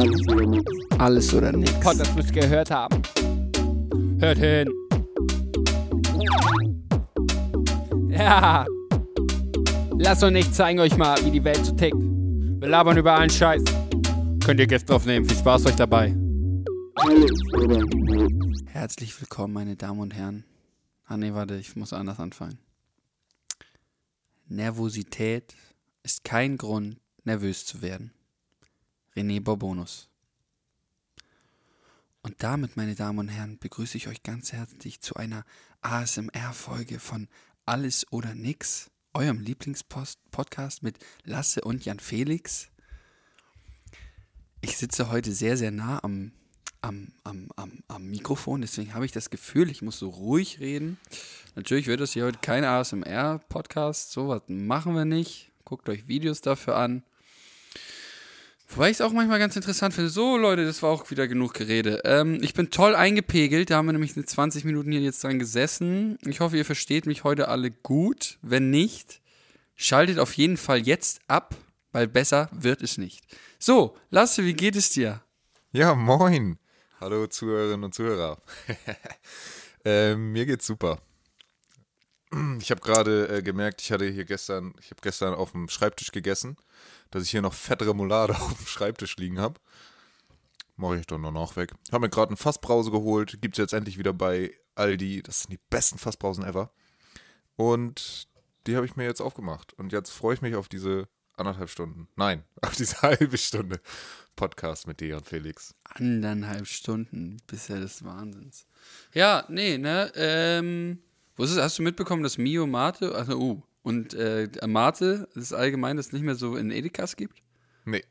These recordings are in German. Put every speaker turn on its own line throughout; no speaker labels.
Alles oder nix.
Alles oder nix.
Gott, das müsst ihr gehört haben. Hört hin. Ja. Lasst uns nicht zeigen euch mal, wie die Welt so tickt. Wir labern über allen Scheiß. Könnt ihr Gäste aufnehmen. Viel Spaß euch dabei.
Herzlich willkommen, meine Damen und Herren. Ah nee, warte, ich muss anders anfangen. Nervosität ist kein Grund, nervös zu werden. René Borbonus. Und damit, meine Damen und Herren, begrüße ich euch ganz herzlich zu einer ASMR-Folge von Alles oder Nix, eurem Lieblingspodcast mit Lasse und Jan Felix. Ich sitze heute sehr, sehr nah am, am, am, am, am Mikrofon, deswegen habe ich das Gefühl, ich muss so ruhig reden. Natürlich wird das hier heute kein ASMR-Podcast, sowas machen wir nicht. Guckt euch Videos dafür an. Wobei ich es auch manchmal ganz interessant finde. So, Leute, das war auch wieder genug Gerede. Ähm, ich bin toll eingepegelt. Da haben wir nämlich 20 Minuten hier jetzt dran gesessen. Ich hoffe, ihr versteht mich heute alle gut. Wenn nicht, schaltet auf jeden Fall jetzt ab, weil besser wird es nicht. So, Lasse, wie geht es dir?
Ja, moin. Hallo Zuhörerinnen und Zuhörer. ähm, mir geht's super. Ich habe gerade äh, gemerkt, ich hatte hier gestern, ich habe gestern auf dem Schreibtisch gegessen, dass ich hier noch fette Remoulade auf dem Schreibtisch liegen habe. Mache ich dann noch weg. Habe mir gerade eine Fassbrause geholt, gibt es jetzt endlich wieder bei Aldi. Das sind die besten Fassbrausen ever. Und die habe ich mir jetzt aufgemacht. Und jetzt freue ich mich auf diese anderthalb Stunden. Nein, auf diese halbe Stunde Podcast mit dir und Felix.
Anderthalb Stunden bisher des Wahnsinns. Ja, nee, ne, ähm, was ist, hast du mitbekommen, dass Mio Mate, also, uh, und äh, Mate, das ist allgemein, dass es nicht mehr so in Edekas gibt?
Nee.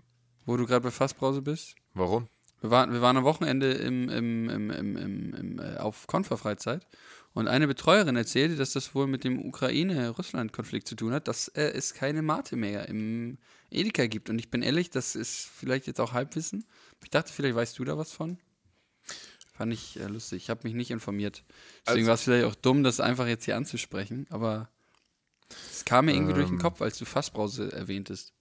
Wo du gerade bei Fassbrause bist?
Warum?
Wir waren, wir waren am Wochenende im, im, im, im, im, im, äh, auf Konferfreizeit und eine Betreuerin erzählte, dass das wohl mit dem Ukraine-Russland-Konflikt zu tun hat, dass äh, es keine Mate mehr im Edeka gibt. Und ich bin ehrlich, das ist vielleicht jetzt auch Halbwissen. Ich dachte, vielleicht weißt du da was von. Fand ich äh, lustig. Ich habe mich nicht informiert. Deswegen
Also-
war es vielleicht auch dumm, das einfach jetzt hier anzusprechen. Aber es kam mir irgendwie durch den
Ähm.
Kopf, als du Fassbrause erwähntest.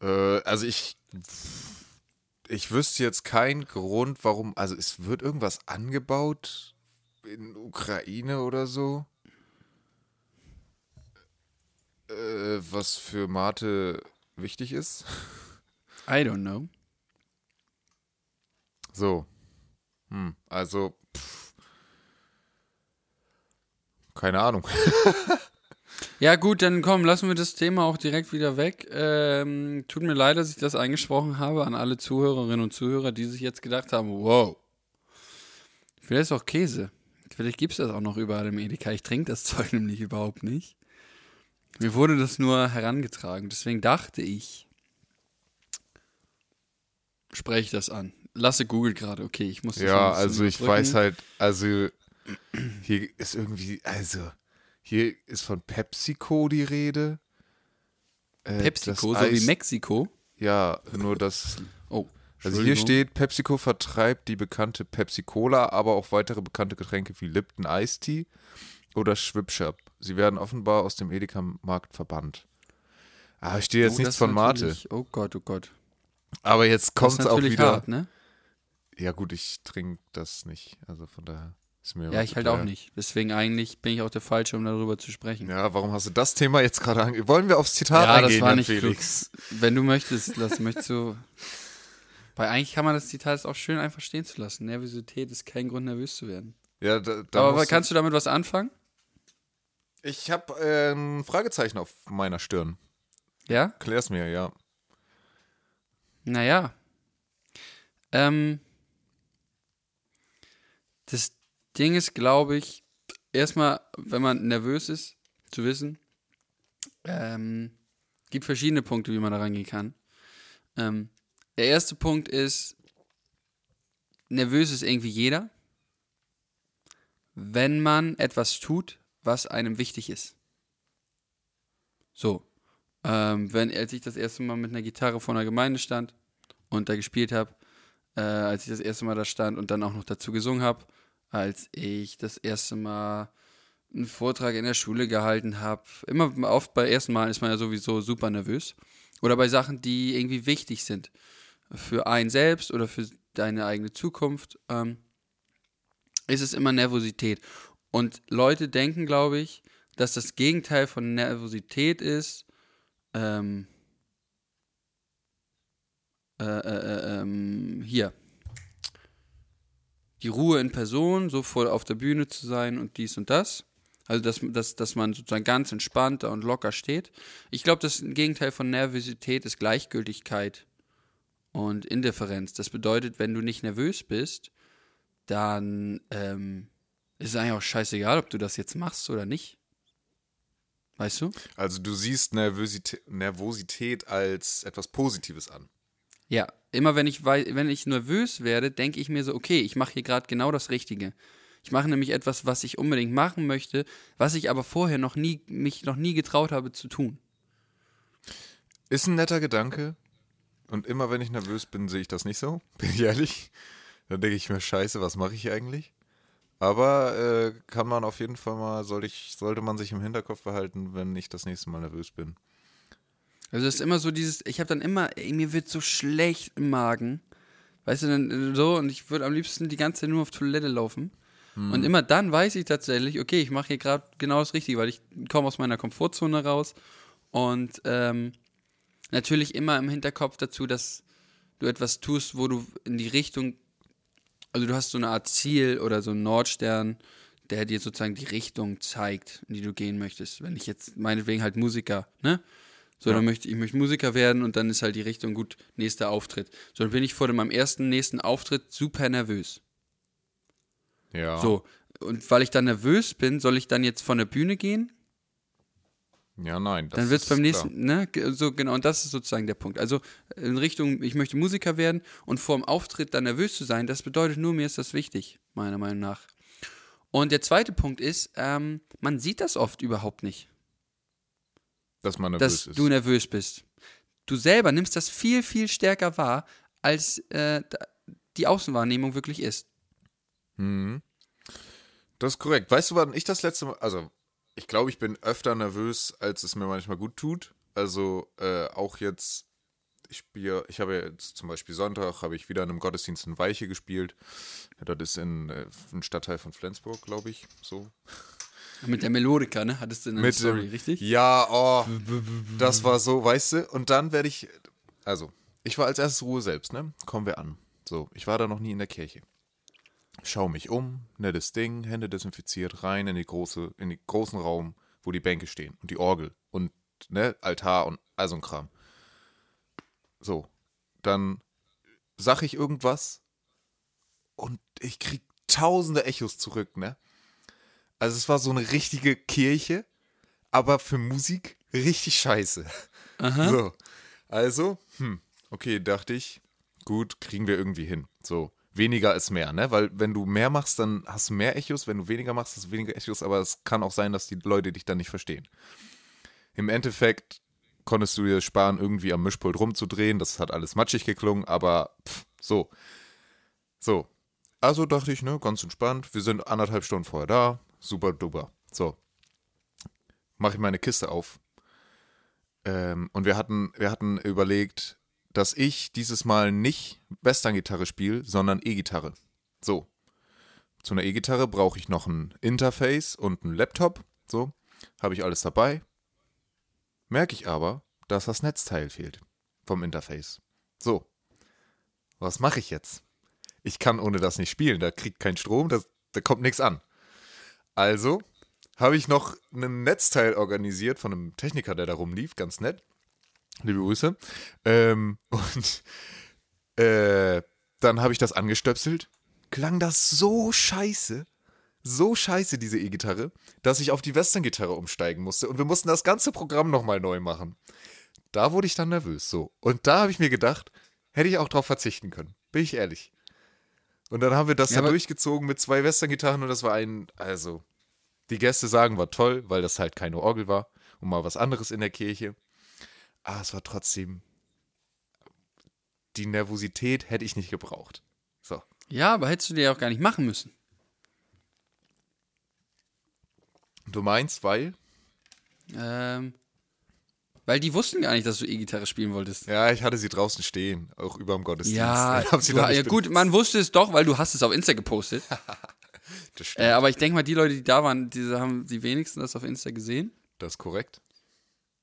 Äh, also ich. Ich wüsste jetzt keinen Grund, warum. Also es wird irgendwas angebaut in Ukraine oder so. Äh, was für Mate wichtig ist.
I don't know.
So. Hm, also. Pff. Keine Ahnung.
Ja, gut, dann komm, lassen wir das Thema auch direkt wieder weg. Ähm, tut mir leid, dass ich das eingesprochen habe an alle Zuhörerinnen und Zuhörer, die sich jetzt gedacht haben: wow, vielleicht ist auch Käse. Vielleicht gibt es das auch noch überall im Edeka. Ich trinke das Zeug nämlich überhaupt nicht. Mir wurde das nur herangetragen. Deswegen dachte ich, spreche ich das an. Lasse Google gerade, okay, ich muss das
Ja, also ich
überbrücken.
weiß halt, also hier ist irgendwie, also hier ist von PepsiCo die Rede. Äh,
PepsiCo, so wie Mexiko.
Ja, nur das.
Oh,
Also hier steht, PepsiCo vertreibt die bekannte Pepsi-Cola, aber auch weitere bekannte Getränke wie Lipton Ice Tea oder Schwipschap. Sie werden offenbar aus dem Edeka-Markt verbannt. Ah, steht jetzt
Oh,
nichts von Mate.
Oh Gott, oh Gott.
Aber jetzt kommt es auch wieder.
hart, ne?
Ja, gut, ich trinke das nicht. Also von daher.
Ja, ich halt auch nicht. Deswegen eigentlich bin ich auch der Falsche, um darüber zu sprechen.
Ja, warum hast du das Thema jetzt gerade ange... Wollen wir aufs Zitat
Ja, das
eingehen,
war
Jan
nicht
Felix?
Wenn du möchtest, lass, möchtest du. Weil eigentlich kann man das Zitat auch schön einfach stehen zu lassen. Nervosität ist kein Grund, nervös zu werden.
Ja, da, da
Aber kannst du damit was anfangen?
Ich habe äh, ein Fragezeichen auf meiner Stirn.
Ja?
Klär's mir, ja.
Naja. Ähm. Das Ding ist, glaube ich, erstmal, wenn man nervös ist, zu wissen, ähm, gibt verschiedene Punkte, wie man da rangehen kann. Ähm, der erste Punkt ist, nervös ist irgendwie jeder, wenn man etwas tut, was einem wichtig ist. So. Ähm, wenn, als ich das erste Mal mit einer Gitarre vor einer Gemeinde stand und da gespielt habe, äh, als ich das erste Mal da stand und dann auch noch dazu gesungen habe, als ich das erste Mal einen Vortrag in der Schule gehalten habe. Immer oft bei ersten Mal ist man ja sowieso super nervös. Oder bei Sachen, die irgendwie wichtig sind. Für einen selbst oder für deine eigene Zukunft. Ähm, ist es immer Nervosität. Und Leute denken, glaube ich, dass das Gegenteil von Nervosität ist, ähm, äh, äh, ähm, hier, die Ruhe in Person, so voll auf der Bühne zu sein und dies und das. Also, dass, dass, dass man sozusagen ganz entspannter und locker steht. Ich glaube, das Gegenteil von Nervosität ist Gleichgültigkeit und Indifferenz. Das bedeutet, wenn du nicht nervös bist, dann ähm, ist es eigentlich auch scheißegal, ob du das jetzt machst oder nicht. Weißt du?
Also du siehst Nervosität, Nervosität als etwas Positives an.
Ja, immer wenn ich, wenn ich nervös werde, denke ich mir so, okay, ich mache hier gerade genau das Richtige. Ich mache nämlich etwas, was ich unbedingt machen möchte, was ich aber vorher noch nie, mich noch nie getraut habe zu tun.
Ist ein netter Gedanke. Und immer wenn ich nervös bin, sehe ich das nicht so. Bin ich ehrlich. Dann denke ich mir, scheiße, was mache ich eigentlich? Aber äh, kann man auf jeden Fall mal, sollte, ich, sollte man sich im Hinterkopf behalten, wenn ich das nächste Mal nervös bin.
Also es ist immer so dieses, ich habe dann immer, ey, mir wird so schlecht im Magen. Weißt du, dann äh, so, und ich würde am liebsten die ganze Zeit nur auf Toilette laufen. Und immer dann weiß ich tatsächlich, okay, ich mache hier gerade genau das Richtige, weil ich komme aus meiner Komfortzone raus. Und ähm, natürlich immer im Hinterkopf dazu, dass du etwas tust, wo du in die Richtung, also du hast so eine Art Ziel oder so einen Nordstern, der dir sozusagen die Richtung zeigt, in die du gehen möchtest. Wenn ich jetzt meinetwegen halt Musiker, ne? So,
Ja.
dann möchte ich möchte Musiker werden und dann ist halt die Richtung gut, nächster Auftritt. So, dann bin ich vor meinem ersten nächsten Auftritt super nervös.
Ja.
So, und weil ich dann nervös bin, soll ich dann jetzt von der Bühne gehen?
Ja, nein. das
dann wird es beim
klar.
nächsten, ne? ge- So, genau, und das ist sozusagen der Punkt. Also in Richtung, ich möchte Musiker werden und vor dem Auftritt dann nervös zu sein, das bedeutet nur, mir ist das wichtig, meiner Meinung nach. Und der zweite Punkt ist, ähm, man sieht das oft überhaupt nicht,
Dass man nervös
dass
ist.
du nervös bist. Du selber nimmst das viel, viel stärker wahr, als äh, die Außenwahrnehmung wirklich ist.
Mhm. Das ist korrekt. Weißt du, wann ich das letzte Mal, also ich glaube, ich bin öfter nervös, als es mir manchmal gut tut. Also äh, auch jetzt, ich spiele, ich habe jetzt zum Beispiel Sonntag, habe ich wieder in einem Gottesdienst in Weiche gespielt. Ja, das ist in äh, einem Stadtteil von Flensburg, glaube ich, so.
Mit der Melodika, ne? Hattest du in der Story,
dem-
richtig?
Ja, oh, das war so, weißt du? Und dann werde ich, also, ich war als erstes Ruhe selbst, ne? Kommen wir an. So, ich war da noch nie in der Kirche. Schau mich um, nettes Ding, Hände desinfiziert, rein in die große, in den großen Raum, wo die Bänke stehen und die Orgel und ne, Altar und all so ein Kram. So, dann sag ich irgendwas und ich krieg tausende Echos zurück, ne? Also es war so eine richtige Kirche, aber für Musik richtig scheiße.
Aha.
So. Also, hm, okay, dachte ich, gut, kriegen wir irgendwie hin. So, weniger ist mehr, ne? Weil wenn du mehr machst, dann hast du mehr Echos, wenn du weniger machst, hast du weniger Echos, aber es kann auch sein, dass die Leute dich dann nicht verstehen. Im Endeffekt konntest du dir sparen, irgendwie am Mischpult rumzudrehen, das hat alles matschig geklungen, aber pff, so. So. Also dachte ich, ne, ganz entspannt, wir sind anderthalb Stunden vorher da, super duper. So. Mache ich meine Kiste auf. Ähm, und wir hatten, wir hatten überlegt, dass ich dieses Mal nicht Western-Gitarre spiele, sondern E-Gitarre. So. Zu einer E-Gitarre brauche ich noch ein Interface und einen Laptop. So. Habe ich alles dabei. Merke ich aber, dass das Netzteil fehlt vom Interface. So. Was mache ich jetzt? Ich kann ohne das nicht spielen. Da kriegt kein Strom, da, da kommt nichts an. Also habe ich noch ein Netzteil organisiert von einem Techniker, der da rumlief, ganz nett. Liebe Grüße. Ähm, und äh, dann habe ich das angestöpselt. Klang das so scheiße, so scheiße, diese E-Gitarre, dass ich auf die Western-Gitarre umsteigen musste. Und wir mussten das ganze Programm nochmal neu machen. Da wurde ich dann nervös. So. Und da habe ich mir gedacht, hätte ich auch drauf verzichten können. Bin ich ehrlich. Und dann haben wir das
Ja,
dann
aber-
durchgezogen mit zwei Western-Gitarren und das war ein, also, die Gäste sagen, war toll, weil das halt keine Orgel war und mal was anderes in der Kirche. Aber es war trotzdem, die Nervosität hätte ich nicht gebraucht. So.
Ja, aber hättest du dir ja auch gar nicht machen müssen.
Du meinst, weil?
Ähm, Weil die wussten gar nicht, dass du E-Gitarre spielen wolltest.
Ja, ich hatte sie draußen stehen, auch über dem Gottesdienst.
Ja,
Ich hab sie
du, ja gut, man wusste es doch, weil du hast es auf Insta gepostet.
Das stimmt.
äh, aber ich denke mal, die Leute, die da waren, die haben die wenigsten das auf Insta gesehen.
Das ist korrekt.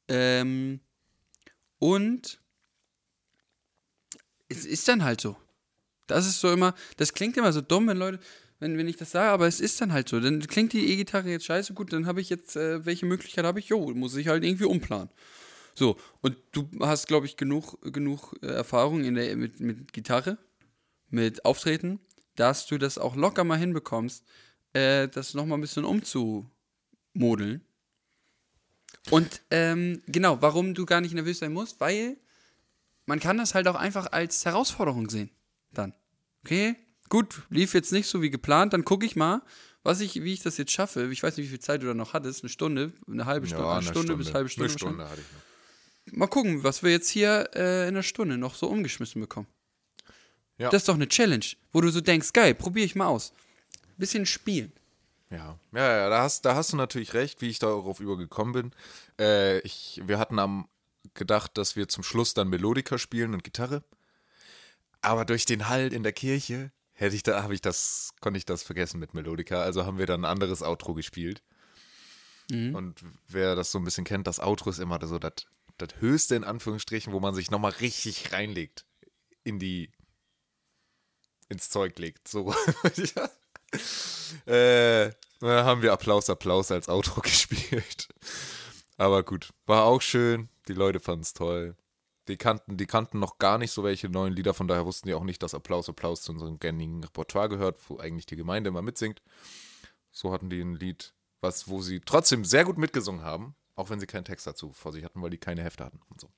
Ähm, und es ist dann halt so. Das ist so immer, das klingt immer so dumm, wenn Leute, wenn, wenn ich das sage, aber es ist dann halt so. Dann klingt die E-Gitarre jetzt scheiße, gut, dann habe ich jetzt, äh, welche Möglichkeit habe ich? Jo, muss ich halt irgendwie umplanen. So, und du hast, glaube ich, genug, genug äh, Erfahrung in der, mit, mit Gitarre, mit Auftreten, dass du das auch locker mal hinbekommst, äh, das nochmal ein bisschen umzumodeln. Und ähm, genau, warum du gar nicht nervös sein musst, weil man kann das halt auch einfach als Herausforderung sehen. Dann. Okay, gut, lief jetzt nicht so wie geplant, dann gucke ich mal, was ich, wie ich das jetzt schaffe. Ich weiß nicht, wie viel Zeit du da noch hattest. Eine Stunde, eine halbe Stunde, eine Stunde, bis halbe Stunde.
Eine Stunde hatte ich noch.
Mal gucken, was wir jetzt hier äh, in einer Stunde noch so umgeschmissen bekommen.
Ja.
Das ist doch eine Challenge, wo du so denkst, geil, probiere ich mal aus. Bisschen spielen.
Ja, ja, ja da, hast, da hast du natürlich recht, wie ich darauf übergekommen bin. Äh, ich, wir hatten am gedacht, dass wir zum Schluss dann Melodika spielen und Gitarre. Aber durch den Halt in der Kirche hätte ich da, habe ich das, konnte ich das vergessen mit Melodika. Also haben wir dann ein anderes Outro gespielt. Und wer das so ein bisschen kennt, das Outro ist immer so das, das höchste in Anführungsstrichen, wo man sich nochmal richtig reinlegt in die ins Zeug legt. So. ja. Äh, dann haben wir Applaus, Applaus als Outro gespielt. Aber gut, war auch schön. Die Leute fanden es toll. Die kannten, die kannten noch gar nicht so welche neuen Lieder, von daher wussten die auch nicht, dass Applaus, Applaus zu unserem gängigen Repertoire gehört, wo eigentlich die Gemeinde immer mitsingt. So hatten die ein Lied, was, wo sie trotzdem sehr gut mitgesungen haben, auch wenn sie keinen Text dazu vor sich hatten, weil die keine Hefte hatten und so.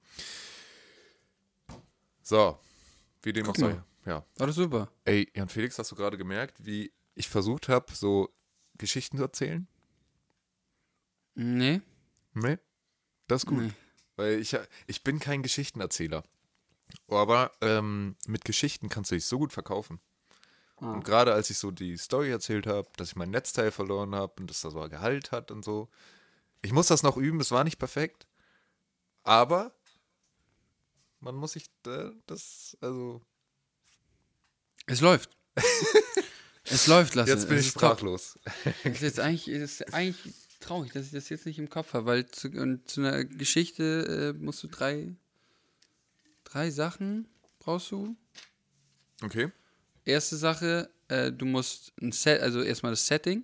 So, wie dem auch sei. Ja.
War das super.
Ey, Jan Felix, hast du gerade gemerkt, wie ich versucht habe, so Geschichten zu erzählen?
Nee.
Nee. Das ist gut.
Nee.
Weil ich, ich bin kein Geschichtenerzähler. Aber ähm, mit Geschichten kannst du dich so gut verkaufen. Und gerade als ich so die Story erzählt habe, dass ich mein Netzteil verloren habe und dass das aber Gehalt hat und so. Ich muss das noch üben, es war nicht perfekt. Aber man muss sich äh, das, also.
Es läuft. es läuft, Lasse.
Jetzt bin ich sprachlos.
Ist jetzt eigentlich, ist eigentlich traurig, dass ich das jetzt nicht im Kopf habe, weil zu, und zu einer Geschichte äh, musst du drei, drei Sachen brauchst du.
Okay.
Erste Sache, äh, du musst ein Set, also erstmal das Setting.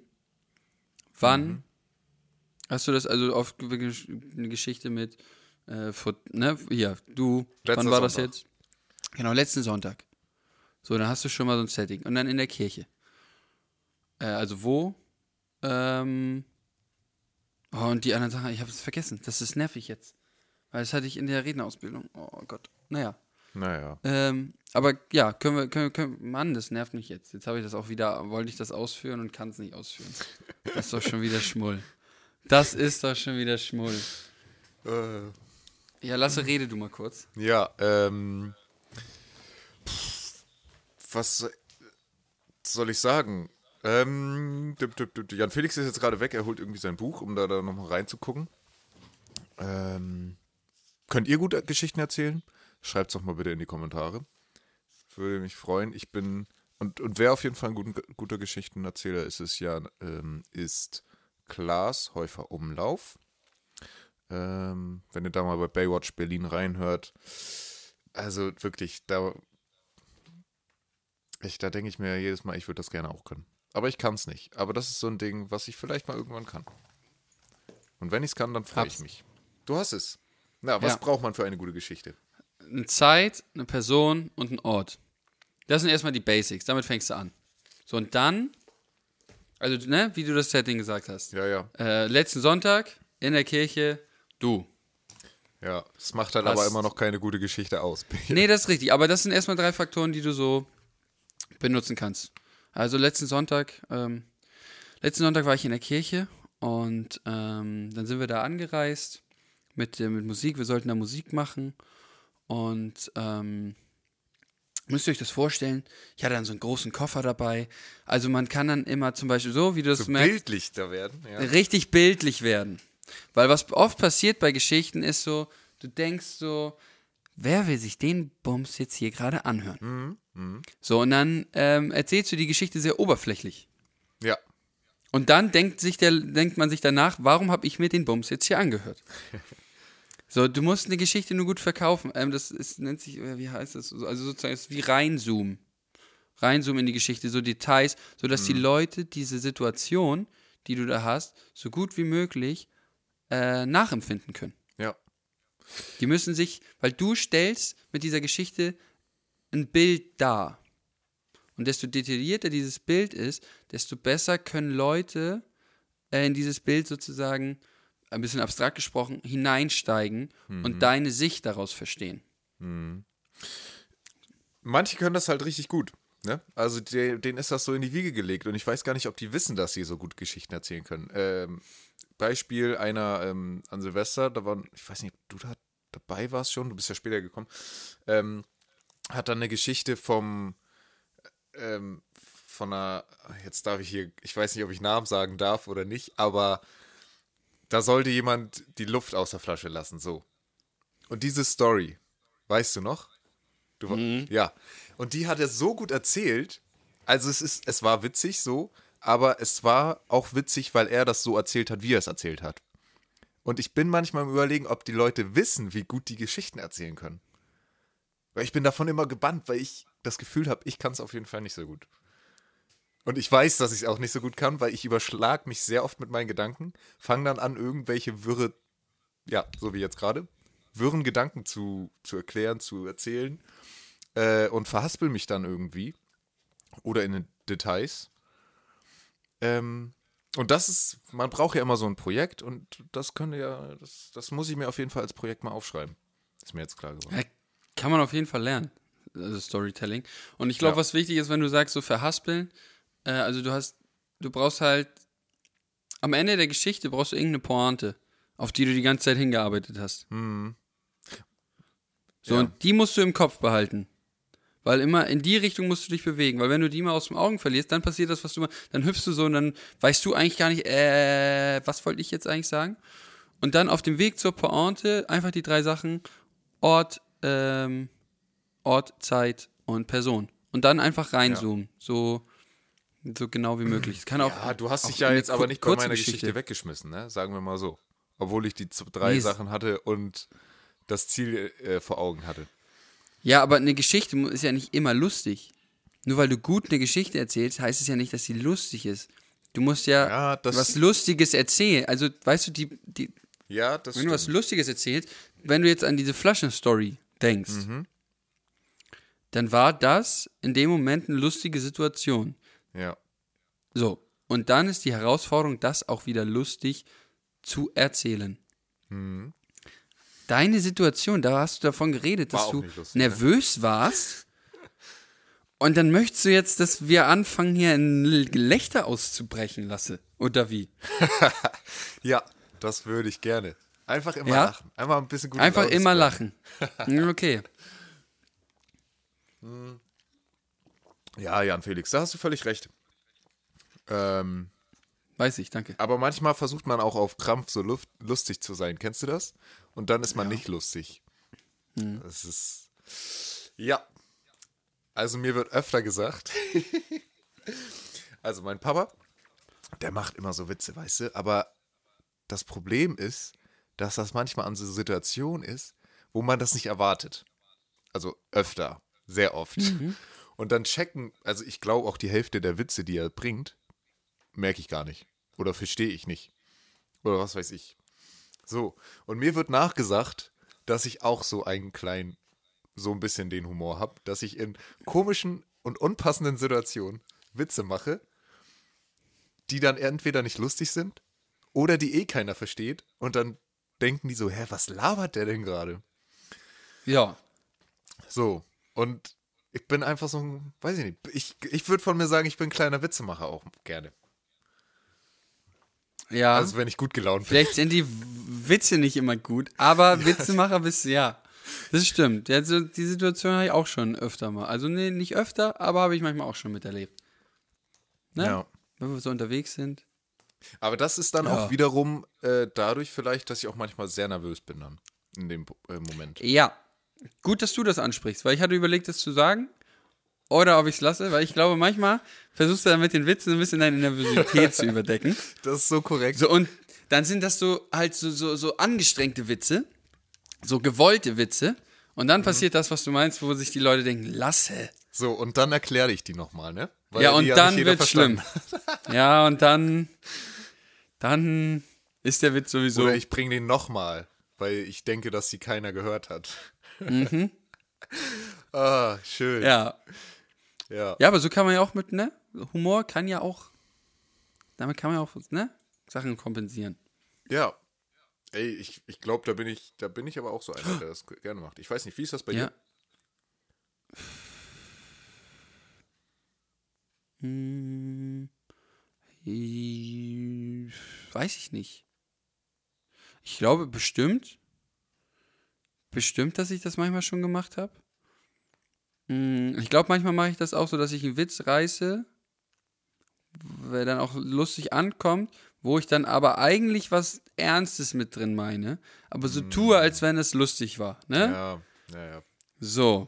Wann
Mhm.
Hast du das, also oft eine Geschichte mit, äh, vor, ne, hier, du,
Letzter
wann war das
Sonntag.
jetzt? Genau, letzten Sonntag. So, dann hast du schon mal so ein Setting. Und dann in der Kirche. Äh, also wo? Ähm, oh, und die anderen Sachen, ich habe es vergessen. Das ist nervig jetzt. Weil das hatte ich in der Rednerausbildung. Oh Gott. Naja.
Naja.
Ähm, aber ja, können wir, können, wir- können, Mann, das nervt mich jetzt. Jetzt habe ich das auch wieder, wollte ich das ausführen und kann es nicht ausführen. Das ist doch schon wieder Schmull. Das ist doch schon wieder Schmull.
Äh,
Ja, lasse rede du mal kurz.
Ja, ähm. pff, Was soll ich sagen? Ähm, Jan Felix ist jetzt gerade weg, er holt irgendwie sein Buch, um da, da nochmal reinzugucken. Ähm, könnt ihr gute Geschichten erzählen? Schreibt es doch mal bitte in die Kommentare. Würde mich freuen. Ich bin. Und, und wer auf jeden Fall ein guten, guter Geschichtenerzähler ist, ist ja, ähm, ist Klaas Häufer Umlauf. Ähm, wenn ihr da mal bei Baywatch Berlin reinhört. Also wirklich, da, ich, da denke ich mir jedes Mal, ich würde das gerne auch können. Aber ich kann es nicht. Aber das ist so ein Ding, was ich vielleicht mal irgendwann kann. Und wenn ich es kann, dann freue ich mich. Du hast es. Na, was
Ja.
braucht man für eine gute Geschichte?
Eine Zeit, eine Person und ein Ort. Das sind erstmal die Basics. Damit fängst du an. So, und dann, also, ne, wie du das Setting gesagt hast.
Ja, ja.
Äh, letzten Sonntag in der Kirche, du.
Ja, es macht halt
Was-
aber immer noch keine gute Geschichte aus.
Nee, das ist richtig. Aber das sind erstmal drei Faktoren, die du so benutzen kannst. Also letzten Sonntag, ähm, letzten Sonntag war ich in der Kirche und ähm, dann sind wir da angereist mit, mit Musik. Wir sollten da Musik machen und ähm, müsst ihr euch das vorstellen? Ich hatte dann so einen großen Koffer dabei. Also man kann dann immer zum Beispiel so, wie du das
so
merkst,
bildlich da werden. Ja.
richtig bildlich werden. Weil was oft passiert bei Geschichten ist so, du denkst so, wer will sich den Bums jetzt hier gerade anhören? So, und dann ähm, erzählst du die Geschichte sehr oberflächlich.
Ja.
Und dann denkt, sich der, denkt man sich danach, warum habe ich mir den Bums jetzt hier angehört? So, du musst eine Geschichte nur gut verkaufen. Ähm, das ist, nennt sich, wie heißt das? Also sozusagen, ist wie reinzoomen. Reinzoomen in die Geschichte, so Details, sodass die Leute diese Situation, die du da hast, so gut wie möglich äh, nachempfinden können.
Ja.
Die müssen sich, weil du stellst mit dieser Geschichte ein Bild dar. Und desto detaillierter dieses Bild ist, desto besser können Leute äh, in dieses Bild sozusagen, ein bisschen abstrakt gesprochen, hineinsteigen und deine Sicht daraus verstehen.
Manche können das halt richtig gut. Ne? Also de- denen ist das so in die Wiege gelegt und ich weiß gar nicht, ob die wissen, dass sie so gut Geschichten erzählen können. Ähm, Beispiel einer ähm, an Silvester, da waren, ich weiß nicht, ob du da dabei warst schon, du bist ja später gekommen, ähm, hat dann eine Geschichte vom ähm, von einer, jetzt darf ich hier, ich weiß nicht, ob ich Namen sagen darf oder nicht, aber da sollte jemand die Luft aus der Flasche lassen, so. Und diese Story, weißt du noch? Du, war- Ja. Und die hat er so gut erzählt. Also es ist, es war witzig so, aber es war auch witzig, weil er das so erzählt hat, wie er es erzählt hat. Und ich bin manchmal am überlegen, ob die Leute wissen, wie gut die Geschichten erzählen können. Weil ich bin davon immer gebannt, weil ich das Gefühl habe, ich kann es auf jeden Fall nicht so gut. Und ich weiß, dass ich es auch nicht so gut kann, weil ich überschlag mich sehr oft mit meinen Gedanken, fange dann an, irgendwelche wirre, ja, so wie jetzt gerade, wirren Gedanken zu, zu erklären, zu erzählen äh, und verhaspel mich dann irgendwie oder in den Details. Ähm, und das ist, man braucht ja immer so ein Projekt und das könnte ja, das, das muss ich mir auf jeden Fall als Projekt mal aufschreiben. Ist mir jetzt klar geworden.
Ja, kann man auf jeden Fall lernen, also Storytelling. Und ich glaube,
Ja.
was wichtig ist, wenn du sagst, so verhaspeln, äh, also du hast, du brauchst halt, am Ende der Geschichte brauchst du irgendeine Pointe, auf die du die ganze Zeit hingearbeitet hast. So,
Ja.
und die musst du im Kopf behalten. Weil immer in die Richtung musst du dich bewegen. Weil wenn du die mal aus dem Augen verlierst, dann passiert das, was du mal, dann hüpfst du so und dann weißt du eigentlich gar nicht, äh, was wollte ich jetzt eigentlich sagen? Und dann auf dem Weg zur Pointe einfach die drei Sachen, Ort, ähm, Ort, Zeit und Person. Und dann einfach reinzoomen. So, so genau wie möglich. Es kann auch.
Ja, du hast
auch
dich ja jetzt aber nicht bei meiner Geschichte. weggeschmissen, ne? Sagen wir mal so. Obwohl ich die drei
Nee,
Sachen hatte und das Ziel äh, vor Augen hatte.
Ja, aber eine Geschichte ist ja nicht immer lustig. Nur weil du gut eine Geschichte erzählst, heißt es ja nicht, dass sie lustig ist. Du musst ja,
Ja,
was Lustiges erzählen. Also, weißt du, die, die,
Ja, das
wenn du was Lustiges erzählst, wenn du jetzt an diese Flaschenstory denkst,
Mhm.
dann war das in dem Moment eine lustige Situation.
Ja.
So, und dann ist die Herausforderung, das auch wieder lustig zu erzählen.
Mhm.
Deine Situation, da hast du davon geredet,
War
dass du
lustig, ne?
nervös warst. Und dann möchtest du jetzt, dass wir anfangen, hier ein Gelächter auszubrechen lasse. Oder wie?
Ja, das würde ich gerne. Einfach immer
Ja?
lachen. Einfach ein bisschen gut
Einfach immer lachen. Okay.
Ja, Jan Felix, da hast du völlig recht. Ähm,
Weiß ich, danke.
aber manchmal versucht man auch auf Krampf so luft, lustig zu sein. Kennst du das? Und dann ist man nicht lustig.
Hm.
Das ist. Ja. Also mir wird öfter gesagt. also mein Papa, der macht immer so Witze, weißt du? Aber das Problem ist, dass das manchmal an so Situationen ist, wo man das nicht erwartet. Also öfter, sehr oft. Und dann checken, also ich glaube auch die Hälfte der Witze, die er bringt, merke ich gar nicht. Oder verstehe ich nicht. Oder was weiß ich. So, und mir wird nachgesagt, dass ich auch so einen kleinen, so ein bisschen den Humor habe, dass ich in komischen und unpassenden Situationen Witze mache, die dann entweder nicht lustig sind oder die eh keiner versteht und dann denken die so, hä, was labert der denn gerade?
Ja.
So, und ich bin einfach so ein, weiß ich nicht, ich, ich würde von mir sagen, ich bin ein kleiner Witzemacher auch gerne.
Ja.
Also wenn ich gut gelaunt bin.
Vielleicht sind die Witze nicht immer gut, aber Witzemacher bist du, ja. Das stimmt. Ja, so, die Situation habe ich auch schon öfter mal. Also nee, nicht öfter, aber habe ich manchmal auch schon miterlebt. Ne?
Ja.
Wenn wir so unterwegs sind.
Aber das ist dann
Ja.
auch wiederum äh, dadurch vielleicht, dass ich auch manchmal sehr nervös bin dann. in dem äh, Moment.
Ja, gut, dass du das ansprichst, weil ich hatte überlegt, das zu sagen. Oder ob ich es lasse, weil ich glaube, manchmal versuchst du dann mit den Witzen ein bisschen deine Nervosität zu überdecken.
Das ist so korrekt.
So, und dann sind das so halt so, so, so angestrengte Witze, so gewollte Witze. Und dann passiert das, was du meinst, wo sich die Leute denken, lasse.
So, und dann erkläre ich die nochmal, ne? Weil
ja, und dann
jeder
wird's schlimm.
verstanden.
Ja, und dann, dann ist der Witz sowieso.
Oder ich bringe den nochmal, weil ich denke, dass sie keiner gehört hat. ah, schön.
ja.
ja.
ja, aber so kann man ja auch mit, ne? Humor kann ja auch, damit kann man ja auch, ne? Sachen kompensieren.
Ja. Ey, ich, ich glaube, da bin ich, da bin ich aber auch so einer, der das gerne macht. Ich weiß nicht, wie ist das bei
Ja.
dir?
Hm, ich- weiß ich nicht. Ich glaube bestimmt, bestimmt, dass ich das manchmal schon gemacht habe. Hm, Ich glaube, manchmal mache ich das auch so, dass ich einen Witz reiße, der dann auch lustig ankommt, wo ich dann aber eigentlich was Ernstes mit drin meine, aber so tue, als wenn es lustig war. Ne?
Ja, ja, ja.
So.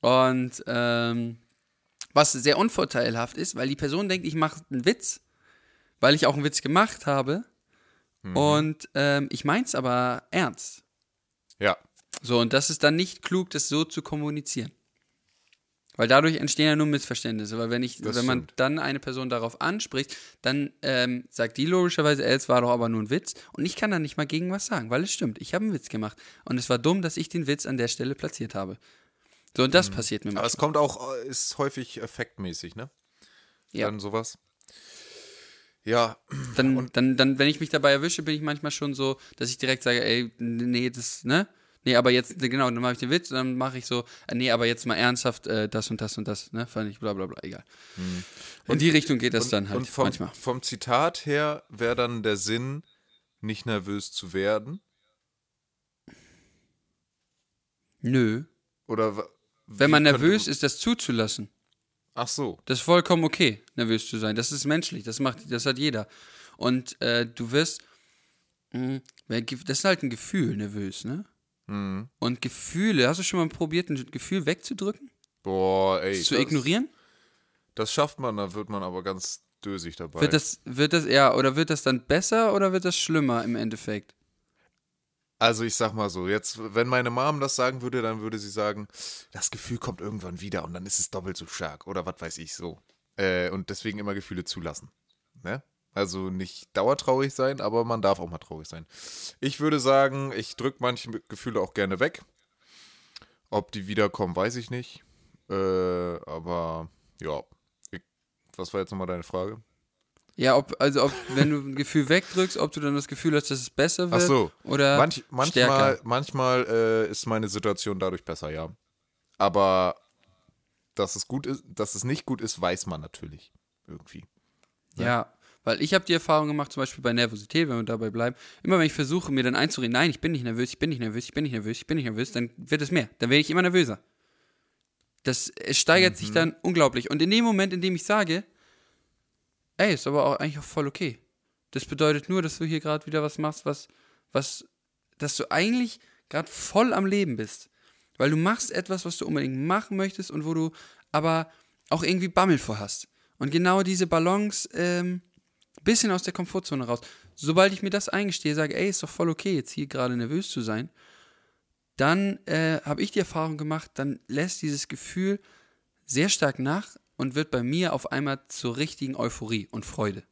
Und ähm, was sehr unvorteilhaft ist, weil die Person denkt, ich mache einen Witz, weil ich auch einen Witz gemacht habe. Und ähm, ich mein's aber ernst.
Ja,
So, und das ist dann nicht klug, das so zu kommunizieren. Weil dadurch entstehen ja nur Missverständnisse. Weil wenn ich,
Das
wenn man
stimmt.
dann eine Person darauf anspricht, dann ähm, sagt die logischerweise, es war doch aber nur ein Witz. Und ich kann dann nicht mal gegen was sagen, weil es stimmt. Ich habe einen Witz gemacht. Und es war dumm, dass ich den Witz an der Stelle platziert habe. So, und das passiert mir
aber
manchmal.
es kommt auch, ist häufig effektmäßig, ne?
Ja.
Dann sowas. Ja,
Dann, dann, dann, wenn ich mich dabei erwische, bin ich manchmal schon so, dass ich direkt sage, ey, nee, das, ne? Nee, aber jetzt, genau, dann mache ich den Witz und dann mache ich so, äh, nee, aber jetzt mal ernsthaft, äh, das und das und das, ne? Fand ich bla bla bla, egal. In die Richtung geht das dann halt
und vom,
manchmal.
vom Zitat her wäre dann der Sinn, nicht nervös zu werden.
Nö.
Oder
Wenn man nervös ist, das zuzulassen.
Ach so.
Das ist vollkommen okay, nervös zu sein. Das ist menschlich, das macht, das hat jeder. Und äh, du wirst, mh, ge- das ist halt ein Gefühl, nervös, ne?
Mhm.
Und Gefühle, hast du schon mal probiert, ein Gefühl wegzudrücken?
Boah, ey.
zu
das,
ignorieren?
Das schafft man, da wird man aber ganz dösig dabei.
Wird das, wird das, ja, oder wird das dann besser oder wird das schlimmer im Endeffekt?
Also ich sag mal so, jetzt, wenn meine Mom das sagen würde, dann würde sie sagen, das Gefühl kommt irgendwann wieder und dann ist es doppelt so stark oder was weiß ich so. Äh, und deswegen immer Gefühle zulassen. Ne? Also nicht dauertraurig sein, aber man darf auch mal traurig sein. Ich würde sagen, ich drücke manche Gefühle auch gerne weg. Ob die wiederkommen, weiß ich nicht. Äh, aber ja. Ich, was war jetzt nochmal deine Frage?
Ja, ob, also ob, wenn du ein Gefühl wegdrückst, ob du dann das Gefühl hast, dass es besser
Ach
wird
so.
oder
Manch, manchmal
stärker.
manchmal äh, ist meine Situation dadurch besser, ja. Aber dass es gut ist, dass es nicht gut ist, weiß man natürlich irgendwie.
Ja, weil ich habe die Erfahrung gemacht, zum Beispiel bei Nervosität, wenn wir dabei bleiben, immer wenn ich versuche, mir dann einzureden, nein, ich bin nicht nervös, ich bin nicht nervös, ich bin nicht nervös, ich bin nicht nervös, dann wird es mehr. Dann werde ich immer nervöser. Das steigert sich dann unglaublich. Und in dem Moment, in dem ich sage, ey, ist aber auch eigentlich auch voll okay. Das bedeutet nur, dass du hier gerade wieder was machst, was, was, dass du eigentlich gerade voll am Leben bist. Weil du machst etwas, was du unbedingt machen möchtest und wo du aber auch irgendwie Bammel vor hast. Und genau diese Balance, ähm, bisschen aus der Komfortzone raus. Sobald ich mir das eingestehe, sage, ey, ist doch voll okay, jetzt hier gerade nervös zu sein, dann äh, habe ich die Erfahrung gemacht, dann lässt dieses Gefühl sehr stark nach und wird bei mir auf einmal zur richtigen Euphorie und Freude.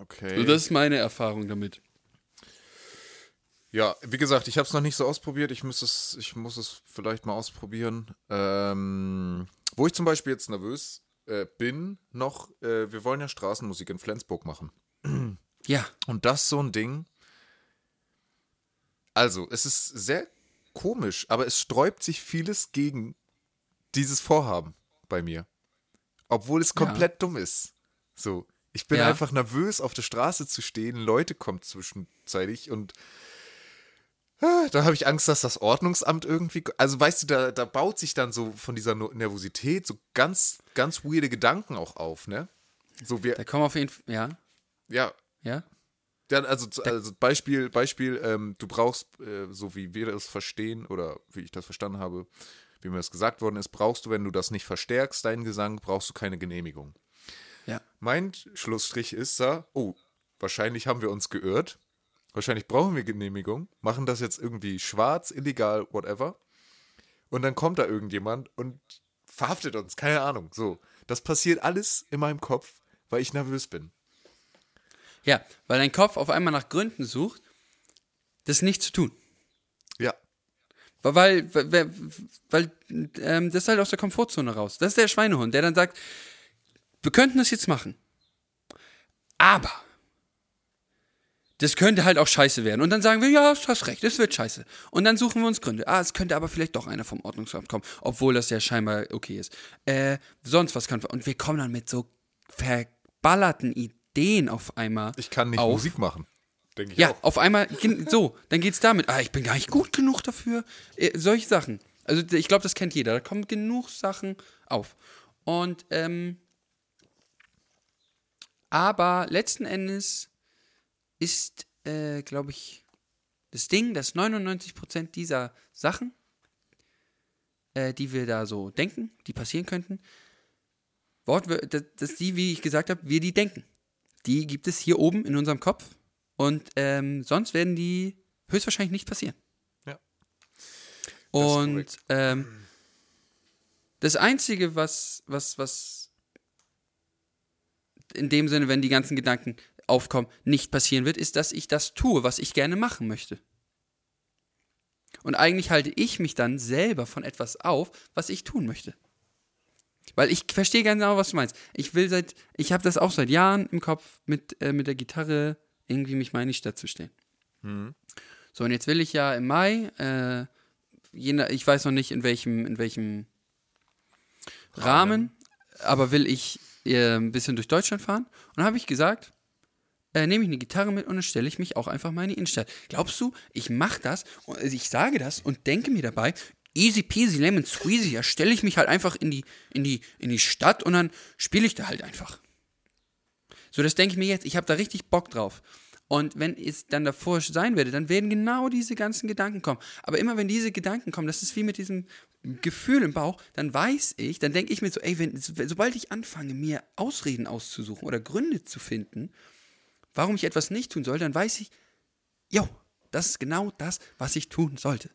Okay.
So, das ist meine Erfahrung damit.
ja, wie gesagt, ich habe es noch nicht so ausprobiert. Ich muss es, ich muss es vielleicht mal ausprobieren. Ähm, wo ich zum Beispiel jetzt nervös äh, bin, noch, äh, wir wollen ja Straßenmusik in Flensburg machen.
Ja,
Und das ist so ein Ding. Also, es ist sehr komisch, aber es sträubt sich vieles gegen dieses Vorhaben bei mir. Obwohl es komplett dumm ist. So, ich bin
Ja.
einfach nervös, auf der Straße zu stehen. Leute kommen zwischenzeitig und da habe ich Angst, dass das Ordnungsamt irgendwie. Also, weißt du, da, da baut sich dann so von dieser Nervosität so ganz, ganz weirde Gedanken auch auf, ne? So, wir,
da kommen auf jeden Fall, ja,
ja,
ja.
Dann also, also Beispiel, Beispiel, ähm, du brauchst, äh, so wie wir das verstehen oder wie ich das verstanden habe, wie mir das gesagt worden ist, brauchst du, wenn du das nicht verstärkst, deinen Gesang, brauchst du keine Genehmigung.
Ja.
Mein Schlussstrich ist da, oh, wahrscheinlich haben wir uns geirrt. Wahrscheinlich brauchen wir Genehmigung, machen das jetzt irgendwie schwarz, illegal, whatever. Und dann kommt da irgendjemand und verhaftet uns, keine Ahnung. So, das passiert alles in meinem Kopf, weil ich nervös bin.
Ja, weil dein Kopf auf einmal nach Gründen sucht, das nicht zu tun.
Ja,
Weil, weil, weil, weil ähm, das ist halt aus der Komfortzone raus. Das ist der Schweinehund, der dann sagt, wir könnten das jetzt machen. Aber das könnte halt auch scheiße werden. Und dann sagen wir, ja, du hast recht, es wird scheiße. Und dann suchen wir uns Gründe. Ah, es könnte aber vielleicht doch einer vom Ordnungsamt kommen, obwohl das ja scheinbar okay ist. Äh, sonst was kann. Und wir kommen dann mit so verballerten Ideen auf einmal.
ich kann nicht
auf.
Musik machen. Denke ich
Ja,
auch.
auf einmal, so, dann geht's damit, ah, ich bin gar nicht gut genug dafür. Äh, solche Sachen. Also ich glaube, das kennt jeder. Da kommen genug Sachen auf. Und, ähm, aber letzten Endes ist, äh, glaube ich, das Ding, dass 99% dieser Sachen, äh, die wir da so denken, die passieren könnten, dass, die, wie ich gesagt habe, wir die denken. Die gibt es hier oben in unserem Kopf und ähm, sonst werden die höchstwahrscheinlich nicht passieren.
Ja.
Und ähm, das Einzige, was, was, was in dem Sinne, wenn die ganzen Gedanken aufkommen, nicht passieren wird, ist, dass ich das tue, was ich gerne machen möchte. Und eigentlich halte ich mich dann selber von etwas auf, was ich tun möchte. Weil ich verstehe genau, was du meinst. Ich will seit, ich habe das auch seit Jahren im Kopf, mit, äh, mit der Gitarre irgendwie mich mal in die Stadt zu stellen. So, und jetzt will ich ja im Mai, äh, je ich weiß noch nicht, in welchem, in welchem Rahmen, aber will ich äh, ein bisschen durch Deutschland fahren. Und dann habe ich gesagt, äh, nehme ich eine Gitarre mit und dann stelle ich mich auch einfach mal in die Innenstadt. Glaubst du, ich mache das, also ich sage das und denke mir dabei, easy peasy lemon squeezy, ja, stelle ich mich halt einfach in die, in die, in die Stadt und dann spiele ich da halt einfach. So, das denke ich mir jetzt, ich habe da richtig Bock drauf. Und wenn es dann davor sein werde, dann werden genau diese ganzen Gedanken kommen. Aber immer wenn diese Gedanken kommen, das ist wie mit diesem Gefühl im Bauch, dann weiß ich, dann denke ich mir so, ey, wenn, sobald ich anfange, mir Ausreden auszusuchen oder Gründe zu finden, warum ich etwas nicht tun soll, dann weiß ich, jo, das ist genau das, was ich tun sollte.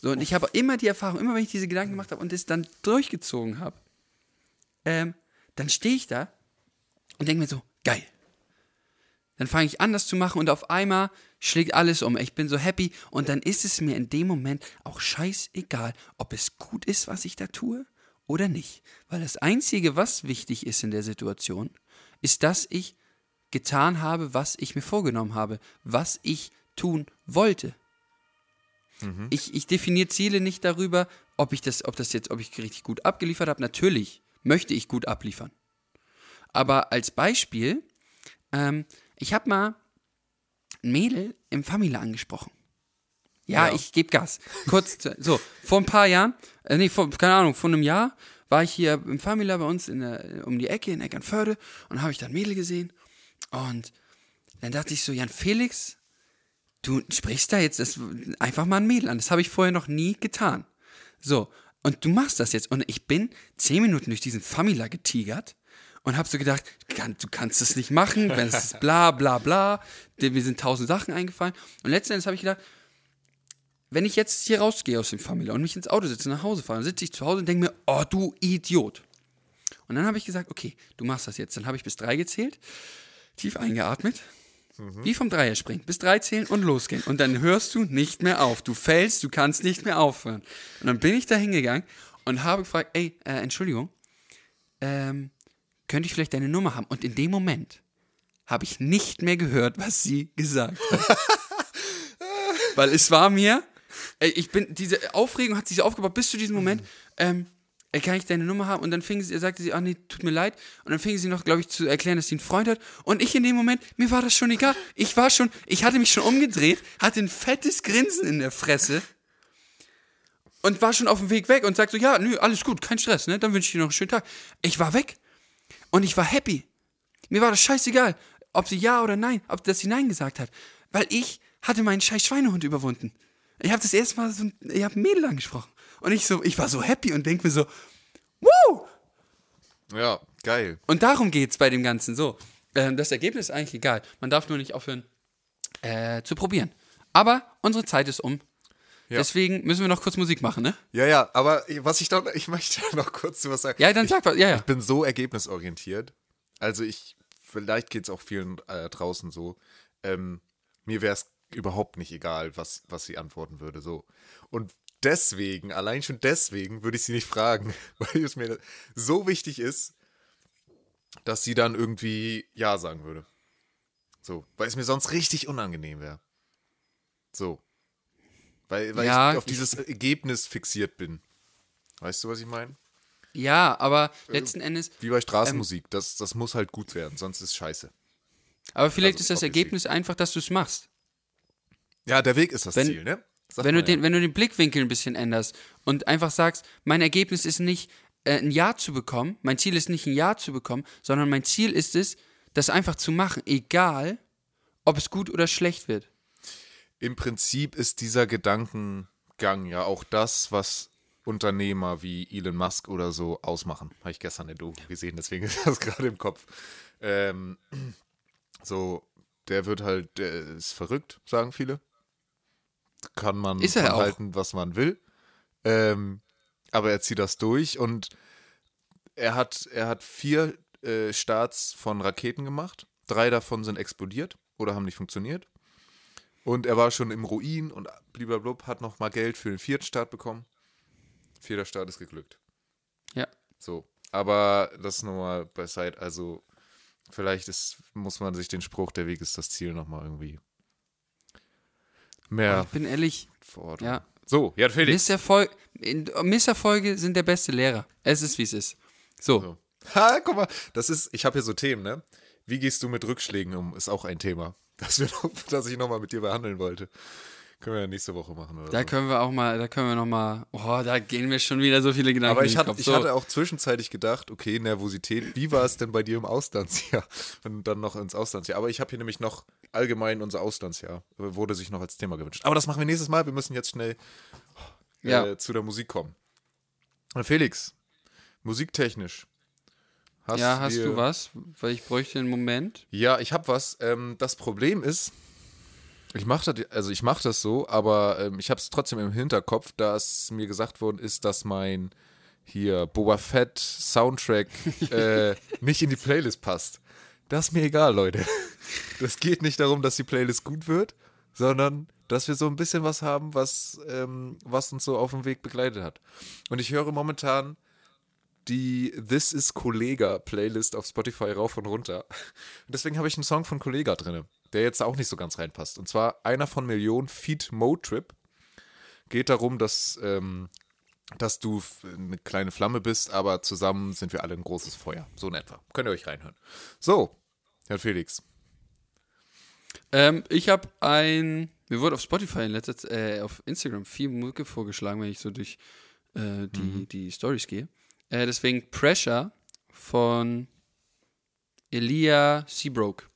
So, und ich habe immer die Erfahrung, immer wenn ich diese Gedanken gemacht habe und es dann durchgezogen habe, ähm, dann stehe ich da und denke mir so, geil. Dann fange ich an, das zu machen und auf einmal schlägt alles um. Ich bin so happy und dann ist es mir in dem Moment auch scheißegal, ob es gut ist, was ich da tue oder nicht. Weil das Einzige, was wichtig ist in der Situation, ist, dass ich getan habe, was ich mir vorgenommen habe, was ich tun wollte. Ich, ich definiere Ziele nicht darüber, ob ich das, ob das jetzt, ob ich richtig gut abgeliefert habe. Natürlich möchte ich gut abliefern. Aber als Beispiel, ähm, ich habe mal ein Mädel im Famila angesprochen. Ja,
Ja.
ich gebe Gas. Kurz, so, vor ein paar Jahren, äh, nee, vor, keine Ahnung, vor einem Jahr war ich hier im Famila bei uns in der, um die Ecke in Eckernförde und habe ich da ein Mädel gesehen und dann dachte ich so, Jan Felix, du sprichst da jetzt das, einfach mal ein Mädel an. Das habe ich vorher noch nie getan. So, und du machst das jetzt. Und ich bin zehn Minuten durch diesen Famila getigert und habe so gedacht, du kannst das nicht machen, wenn es ist bla bla bla. Mir sind tausend Sachen eingefallen. Und letzten Endes habe ich gedacht, wenn ich jetzt hier rausgehe aus dem Famila und mich ins Auto setze, nach Hause fahre, dann sitze ich zu Hause und denke mir, oh du Idiot. Und dann habe ich gesagt, okay, du machst das jetzt. Dann habe ich bis drei gezählt, tief eingeatmet, wie vom Dreier springen, bis drei zählen und losgehen. Und dann hörst du nicht mehr auf. Du fällst, du kannst nicht mehr aufhören. Und dann bin ich da hingegangen und habe gefragt, ey, äh, Entschuldigung, ähm, könnte ich vielleicht deine Nummer haben? Und in dem Moment habe ich nicht mehr gehört, was sie gesagt hat. Weil es war mir, ich bin, diese Aufregung hat sich aufgebaut bis zu diesem Moment, ähm, ey, kann ich deine Nummer haben? Und dann fing sie, sagte sie, ah nee, tut mir leid. Und dann fing sie noch, glaube ich, zu erklären, dass sie einen Freund hat. Und ich in dem Moment, mir war das schon egal. Ich war schon, ich hatte mich schon umgedreht, hatte ein fettes Grinsen in der Fresse und war schon auf dem Weg weg und sagt so, ja, nö, alles gut, kein Stress, ne? Dann wünsche ich dir noch einen schönen Tag. Ich war weg und ich war happy. Mir war das scheißegal. ob sie ja oder nein, ob dass sie nein gesagt hat. Weil ich hatte meinen scheiß Schweinehund überwunden. Ich habe das erste Mal so ich habe ein Mädel angesprochen. Und ich so, ich war so happy und denke mir so, Woo!
Ja, geil.
Und darum geht's bei dem Ganzen so. Ähm, das Ergebnis ist eigentlich egal. Man darf nur nicht aufhören äh, zu probieren. Aber unsere Zeit ist um.
Ja.
Deswegen müssen wir noch kurz Musik machen, ne?
Ja, ja, aber was ich doch, ich möchte noch kurz zu was sagen.
Ja, dann sag was. Ja, ja.
Ich bin so ergebnisorientiert. Also ich, vielleicht geht es auch vielen äh, draußen so. Ähm, mir wäre es überhaupt nicht egal, was, was sie antworten würde. So. Und deswegen, allein schon deswegen, würde ich sie nicht fragen, weil es mir so wichtig ist, dass sie dann irgendwie Ja sagen würde. So, weil es mir sonst richtig unangenehm wäre. So. Weil, weil
Ja,
ich auf
ich-
dieses Ergebnis fixiert bin. Weißt du, was ich meine?
Ja, aber letzten Endes,
Wie bei Straßenmusik. das, das muss halt gut werden, sonst ist scheiße.
aber vielleicht
Also,
ist das. Ergebnis einfach, dass du es machst.
Ja, der Weg ist das
Wenn-
Ziel, ne? Sagt
Wenn du,
man
den,
ja.
wenn du den Blickwinkel ein bisschen änderst und einfach sagst, mein Ergebnis ist nicht äh, ein Ja zu bekommen, mein Ziel ist nicht ein Ja zu bekommen, sondern mein Ziel ist es, das einfach zu machen, egal ob es gut oder schlecht wird.
Im Prinzip ist dieser Gedankengang ja auch das, was Unternehmer wie Elon Musk oder so ausmachen. Habe ich gestern in Doku gesehen, deswegen ist das gerade im Kopf. Ähm, so, der wird halt, der ist verrückt, sagen viele. Kann man
Ist
von
auch.
halten, was man will. Ähm, aber er zieht das durch und er hat, er hat vier äh, Starts von Raketen gemacht. Drei davon sind explodiert oder haben nicht funktioniert. Und er war schon im Ruin und blablabla, hat noch mal Geld für den vierten Start bekommen. Vierter Start ist geglückt.
Ja.
So. Aber das nochmal beiseite. Also, vielleicht ist, muss man sich den Spruch, der Weg ist das Ziel, nochmal irgendwie mehr
Ich bin ehrlich, ja.
So, ja, Felix.
Misserfolg, Misserfolge sind der beste Lehrer. Es ist, wie es ist. So.
So. Ha, guck mal, das ist, ich habe hier so Themen, ne? Wie gehst du mit Rückschlägen um? Ist auch ein Thema, das, wir noch, das ich nochmal mit dir behandeln wollte. Können wir ja nächste Woche machen oder
Da
so.
können wir auch mal, da können wir noch mal, oh, da gehen mir schon wieder so viele Gedanken
Aber ich hatte, ich
So.
hatte auch zwischenzeitlich gedacht, okay, Nervosität, wie war es denn bei dir im Auslandsjahr? Und dann noch ins Auslandsjahr. Aber ich habe hier nämlich noch allgemein unser Auslandsjahr, wurde sich noch als Thema gewünscht. Aber das machen wir nächstes Mal. Wir müssen jetzt schnell äh,
Ja.
zu der Musik kommen. Äh, Felix, musiktechnisch. Hast
ja, hast
wir-
du was? Weil ich bräuchte einen Moment.
Ja, ich habe was. Ähm, das Problem ist, ich mache das, also ich mache das so, aber ähm, ich habe es trotzdem im Hinterkopf, dass mir gesagt worden ist, dass mein hier Boba Fett Soundtrack äh, nicht in die Playlist passt. Das ist mir egal, Leute. Das geht nicht darum, dass die Playlist gut wird, sondern dass wir so ein bisschen was haben, was, ähm, was uns so auf dem Weg begleitet hat. Und ich höre momentan die This is Kollega Playlist auf Spotify rauf und runter. Und deswegen habe ich einen Song von Kollega drin, der jetzt auch nicht so ganz reinpasst. Und zwar einer von Millionen Feed Mo Trip. Geht darum, dass, ähm, dass du eine kleine Flamme bist, aber zusammen sind wir alle ein großes Feuer. So in etwa. Könnt ihr euch reinhören. So, Herr Felix.
Ähm, ich habe ein, mir wurde auf Spotify in letzter Zeit, äh, auf Instagram viel Mucke vorgeschlagen, wenn ich so durch äh, die,
Mhm.
die Stories gehe. Äh, deswegen Pressure von Elia Seabrook.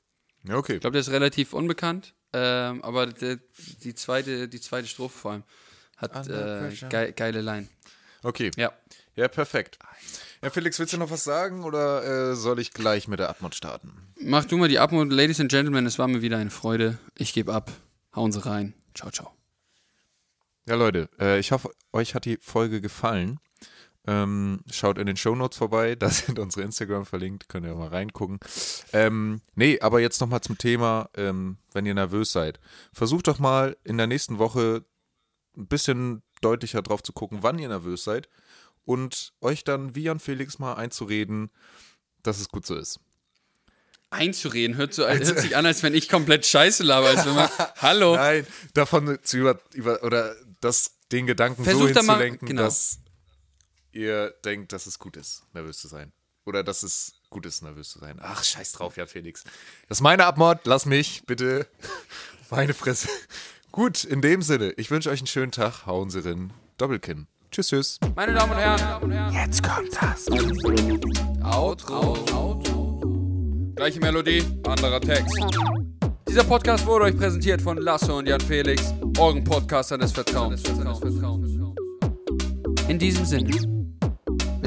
Ja, okay.
Ich glaube, der ist relativ unbekannt, ähm, aber der, die, zweite, die zweite Strophe vor allem hat äh, gei geile Line.
Okay.
Ja.
Ja, perfekt. Ja, Felix, willst du noch was sagen oder äh, soll ich gleich mit der Atmod starten?
Mach du mal die Abmo, Ladies and Gentlemen, es war mir wieder eine Freude. Ich gebe ab. Hauen Sie rein. Ciao, ciao.
Ja, Leute, äh, ich hoffe, euch hat die Folge gefallen. Ähm, schaut in den Shownotes vorbei, da sind unsere Instagram verlinkt, könnt ihr mal reingucken. Ähm, nee, aber jetzt nochmal zum Thema, ähm, wenn ihr nervös seid. Versucht doch mal in der nächsten Woche ein bisschen deutlicher drauf zu gucken, wann ihr nervös seid und euch dann wie Jan Felix mal einzureden, dass es gut so ist.
Einzureden hört, so, hört sich an, als wenn ich komplett scheiße laber. Als wenn man, hallo.
Nein, davon zu über, über oder das, den Gedanken so
Versucht da mal-
hinzulenken,
genau.
dass ihr denkt, dass es gut ist, nervös zu sein. Oder dass es gut ist, nervös zu sein. Ach, scheiß drauf, ja, Felix. Das ist meine Abmord, lass mich, bitte. Meine Fresse. Gut, in dem Sinne, ich wünsche euch einen schönen Tag. Hauen Sie rein. Doppelkinn. Tschüss, tschüss.
Meine Damen und Herren,
Jetzt kommt das.
Outro. Gleiche Melodie, anderer Text. Dieser Podcast wurde euch präsentiert von Lasse und Jan Felix, euren Podcaster des Vertrauens. In diesem Sinne.